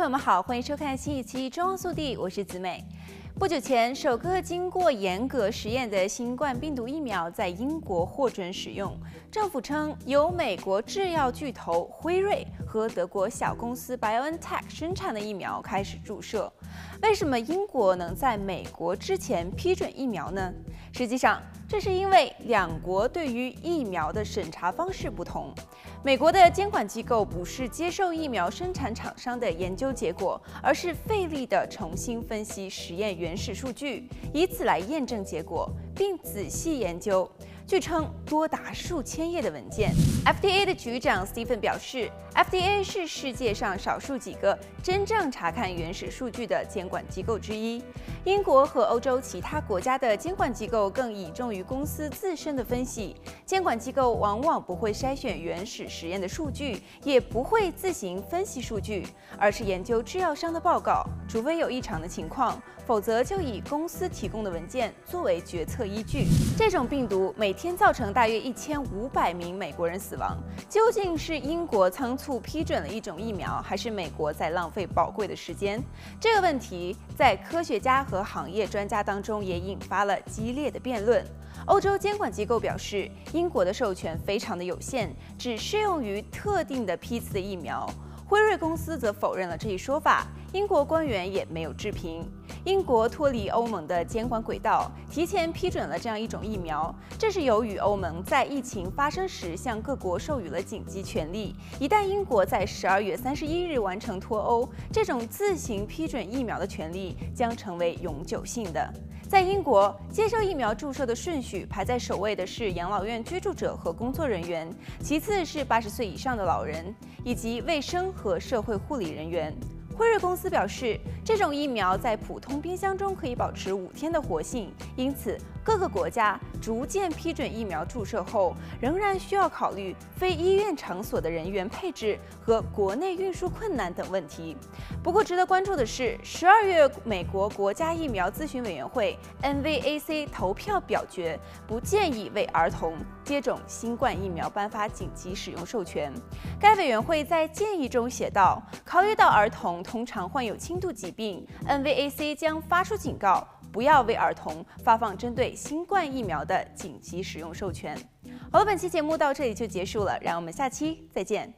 朋友们好，欢迎收看新一期《中央速递》，我是子美。不久前，首个经过严格实验的新冠病毒疫苗在英国获准使用。政府称，由美国制药巨头辉瑞和德国小公司 BioNTech 生产的疫苗开始注射。为什么英国能在美国之前批准疫苗呢？实际上，这是因为两国对于疫苗的审查方式不同。美国的监管机构不是接受疫苗生产厂商的研究结果，而是费力地重新分析实验原始数据，以此来验证结果，并仔细研究。据称多达数千页的文件。FDA 的局长 Stephen 表示，FDA 是世界上少数几个真正查看原始数据的监管机构之一。英国和欧洲其他国家的监管机构更倚重于公司自身的分析。监管机构往往不会筛选原始实验的数据，也不会自行分析数据，而是研究制药商的报告，除非有异常的情况，否则就以公司提供的文件作为决策依据。这种病毒每天造成大约一千五百名美国人死亡。究竟是英国仓促批准了一种疫苗，还是美国在浪费宝贵的时间？这个问题在科学家和行业专家当中也引发了激烈的辩论。欧洲监管机构表示，英国的授权非常的有限，只适用于特定的批次的疫苗。辉瑞公司则否认了这一说法，英国官员也没有置评。英国脱离欧盟的监管轨道，提前批准了这样一种疫苗。这是由于欧盟在疫情发生时向各国授予了紧急权力。一旦英国在十二月三十一日完成脱欧，这种自行批准疫苗的权利将成为永久性的。在英国，接受疫苗注射的顺序排在首位的是养老院居住者和工作人员，其次是八十岁以上的老人，以及卫生和社会护理人员。辉瑞公司表示，这种疫苗在普通冰箱中可以保持五天的活性，因此各个国家逐渐批准疫苗注射后，仍然需要考虑非医院场所的人员配置和国内运输困难等问题。不过，值得关注的是，十二月美国国家疫苗咨询委员会 （NVAC） 投票表决，不建议为儿童接种新冠疫苗颁发紧急使用授权。该委员会在建议中写道：“考虑到儿童。”通常患有轻度疾病病，NVAC 将发出警告，不要为儿童发放针对新冠疫苗的紧急使用授权。好了，本期节目到这里就结束了，让我们下期再见。